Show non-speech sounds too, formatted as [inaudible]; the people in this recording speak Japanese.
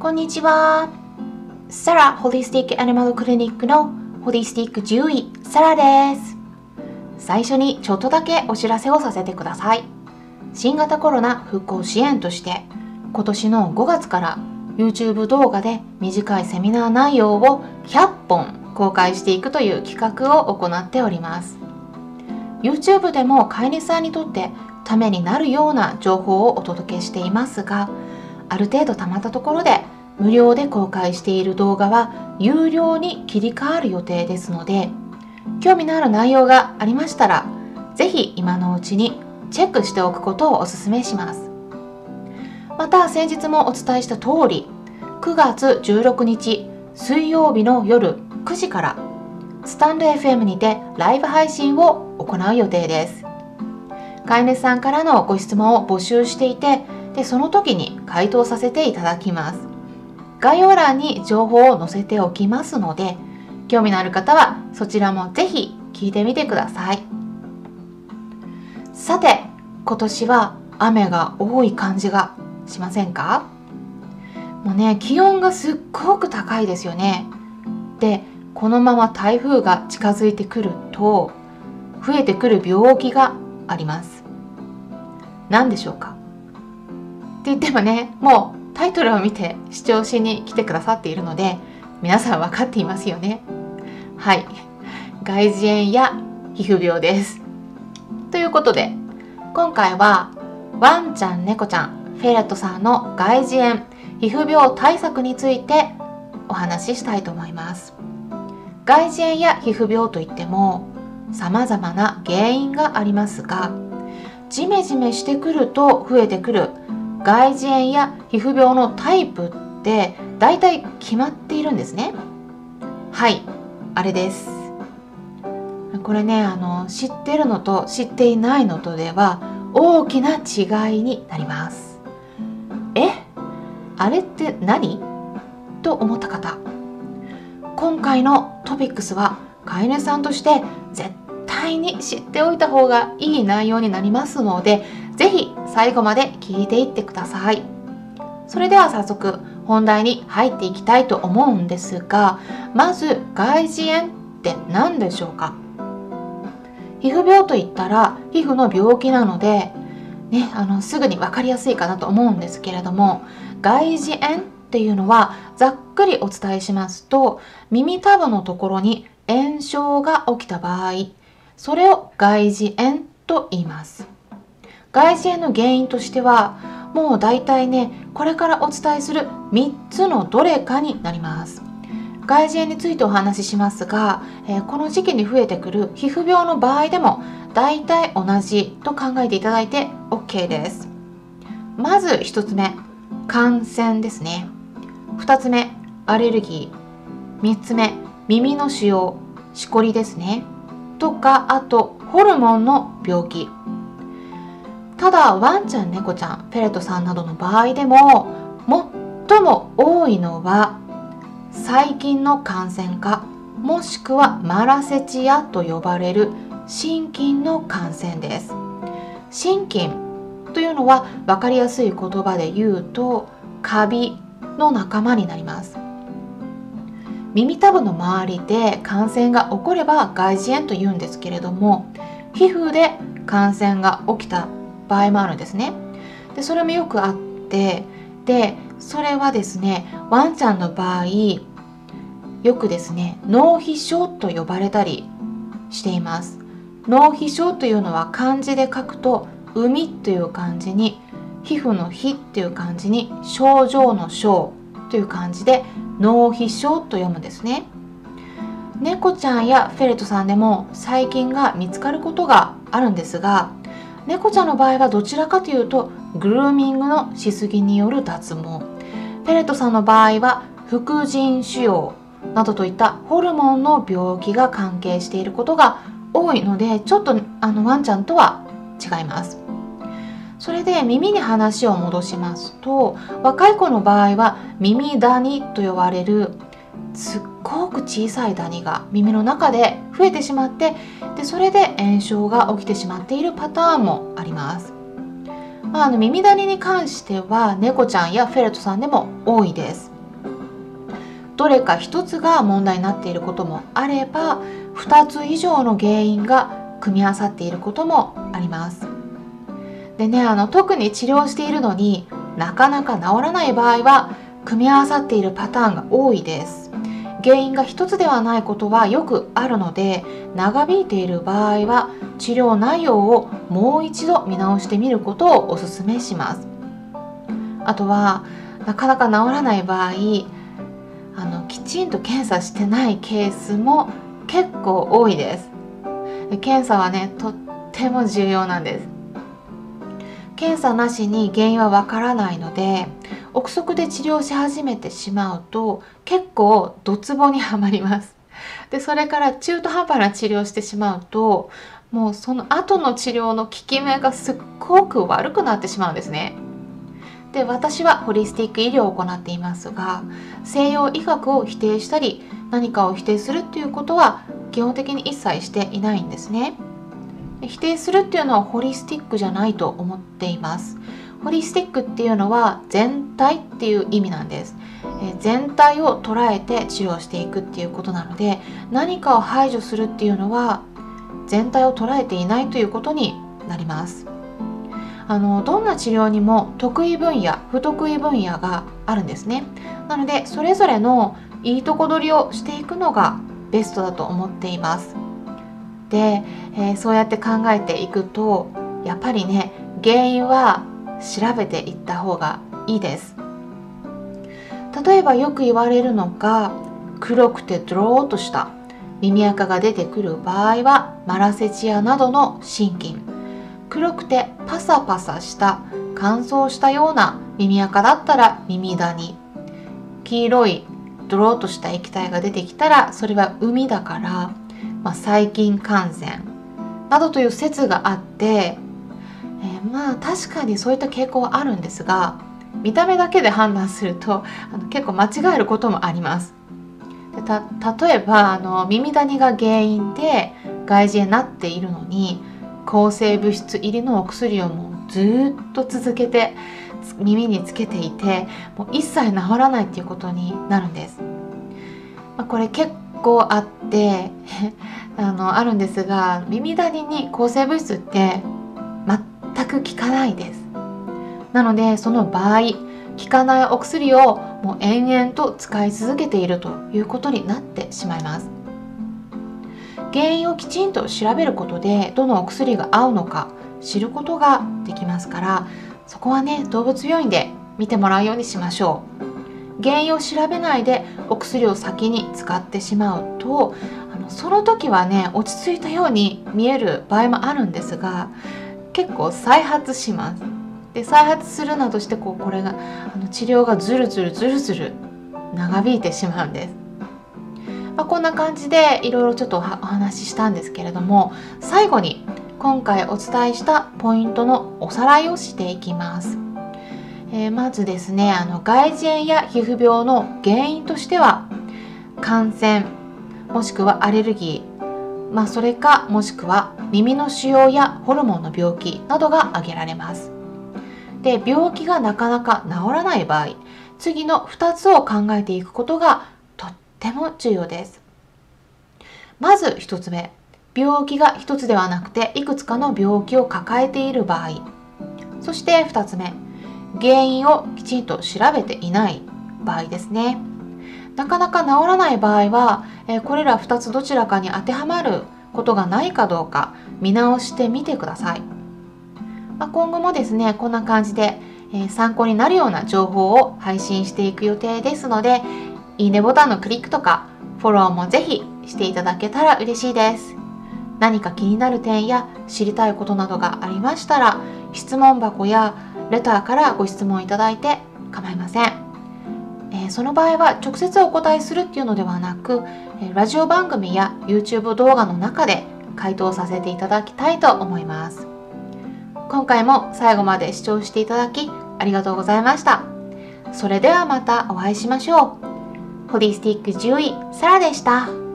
こんにちは。サラホリスティックアニマルクリニックのホリスティック獣医サラです。最初にちょっとだけお知らせをさせてください。新型コロナ復興支援として今年の5月から YouTube 動画で短いセミナー内容を100本公開していくという企画を行っております YouTube でも飼い主さんにとってためになるような情報をお届けしていますがある程度たまったところで無料で公開している動画は有料に切り替わる予定ですので興味のある内容がありましたら是非今のうちにチェックしておくことをお勧めします。また先日もお伝えした通り9月16日水曜日の夜9時からスタンド FM にてライブ配信を行う予定です。飼い主さんからのご質問を募集していてでその時に回答させていただきます。概要欄に情報を載せておきますので興味のある方はそちらもぜひ聞いてみてください。さて今年は雨が多い感じがしませんか？もうね気温がすっごく高いですよね。でこのまま台風が近づいてくると増えてくる病気があります。何でしょうか？言ってもねもうタイトルを見て視聴しに来てくださっているので皆さん分かっていますよね。はい。外耳炎や皮膚病です。ということで今回はワンちゃん猫ちゃんフェレットさんの外耳炎皮膚病対策についてお話ししたいと思います。外耳炎や皮膚病といっても様々な原因がありますがジメジメしてくると増えてくる外耳炎や皮膚病のタイプって大体決まっているんですね。はいあれです。これねあの知ってるのと知っていないのとでは大きな違いになります。え？あれって何？と思った方。今回のトピックスは飼い主さんとして絶対に知っておいた方がいい内容になりますので是非最後まで聞いていってください。それでは早速本題に入っていきたいと思うんですがまず外耳炎って何でしょうか？皮膚病といったら皮膚の病気なのでね、あのすぐに分かりやすいかなと思うんですけれども外耳炎っていうのはざっくりお伝えしますと耳たぶのところに炎症が起きた場合それを外耳炎と言います。外耳炎の原因としてはもう大体ねこれからお伝えする3つのどれかになります。外耳炎についてお話ししますが、えー、この時期に増えてくる皮膚病の場合でも大体同じと考えていただいて OK です。まず1つ目感染ですね。2つ目アレルギー。3つ目耳の腫瘍しこりですね。とかあとホルモンの病気。ただワンちゃん猫ちゃんフェレットさんなどの場合でも最も多いのは細菌の感染かもしくはマラセチアと呼ばれる心筋の感染です。心筋というのは分かりやすい言葉で言うとカビの仲間になります。耳たぶの周りで感染が起これば外耳炎と言うんですけれども皮膚で感染が起きた場合もあるんですね。でそれもよくあってでそれはですねワンちゃんの場合よくですね脳皮症と呼ばれたりしています。脳皮症というのは漢字で書くと海という漢字に皮膚の皮っていう漢字に症状の症という漢字で脳皮症と読むんですね。猫ちゃんやフェレットさんでも細菌が見つかることがあるんですが猫ちゃんの場合はどちらかというとグルーミングのしすぎによる脱毛。フェレットさんの場合は副腎腫瘍などといったホルモンの病気が関係していることが多いのでちょっとあのワンちゃんとは違います。それで耳に話を戻しますと若い子の場合は耳ダニと呼ばれるすっごく小さいダニが耳の中で増えてしまってでそれで炎症が起きてしまっているパターンもあります。まあ、あの耳鳴りに関しては猫ちゃんやフェレットさんでも多いです。どれか一つが問題になっていることもあれば2つ以上の原因が組み合わさっていることもあります。でねあの特に治療しているのになかなか治らない場合は組み合わさっているパターンが多いです。原因が一つではないことはよくあるので長引いている場合は治療内容をもう一度見直してみることをお勧めします。あとはなかなか治らない場合あのきちんと検査してないケースも結構多いです。検査はねとっても重要なんです。検査なしに原因はわからないので憶測で治療し始めてしまうと結構ドツボにはまります。でそれから中途半端な治療してしまうともうその後の治療の効き目がすっごく悪くなってしまうんですね。で私はホリスティック医療を行っていますが西洋医学を否定したり何かを否定するっていうことは基本的に一切していないんですね。否定するっていうのはホリスティックじゃないと思っています。ホリスティックっていうのは全体っていう意味なんです。全体を捉えて治療していくっていうことなので何かを排除するっていうのは全体を捉えていないということになります。あのどんな治療にも得意分野不得意分野があるんですね。なのでそれぞれのいいとこ取りをしていくのがベストだと思っています。で、えー、そうやって考えていくとやっぱりね原因は調べていった方がいいです。例えばよく言われるのが黒くてドローっとした耳垢が出てくる場合はマラセチアなどの心筋。黒くてパサパサした乾燥したような耳垢だったら耳谷黄色いドローとした液体が出てきたらそれは海だから、まあ、細菌感染。などという説があって、まあ確かにそういった傾向はあるんですが見た目だけで判断するとあの結構間違えることもあります。で例えばあの耳谷が原因で外耳炎になっているのに抗生物質入りのお薬をもうずっと続けて耳につけていてもう一切治らないっていうことになるんです。まあ、これ結構あって [laughs] あのあるんですが耳谷に抗生物質って全く効かないです。なのでその場合効かないお薬をもう延々と使い続けているということになってしまいます。原因をきちんと調べることでどのお薬が合うのか知ることができますからそこはね動物病院で見てもらうようにしましょう原因を調べないでお薬を先に使ってしまうとあのその時はね落ち着いたように見える場合もあるんですが結構再発しますで再発するなどしてこうこれがあの治療がずるずるずるずる長引いてしまうんです、まあ、こんな感じでいろいろちょっとお話ししたんですけれども最後に今回お伝えしたポイントのおさらいをしていきます。えー、まずですねあの外耳炎や皮膚病の原因としては感染もしくはアレルギー、まあ、それかもしくは耳の腫瘍やホルモンの病気などが挙げられます。で病気がなかなか治らない場合次の2つを考えていくことがとっても重要です。まず1つ目病気が1つではなくていくつかの病気を抱えている場合。そして2つ目原因をきちんと調べていない場合ですね。なかなか治らない場合は、これら2つどちらかに当てはまることがないかどうか見直してみてください、まあ、今後もですねこんな感じで、え参考になるような情報を配信していく予定ですのでいいねボタンのクリックとかフォローもぜひしていただけたら嬉しいです。何か気になる点や知りたいことなどがありましたら質問箱やレターからご質問いただいて構いません、えー、その場合は直接お答えするっていうのではなくえラジオ番組や YouTube 動画の中で回答させていただきたいと思います。今回も最後まで視聴していただきありがとうございました。それではまたお会いしましょう。ホリスティック獣医サラでした。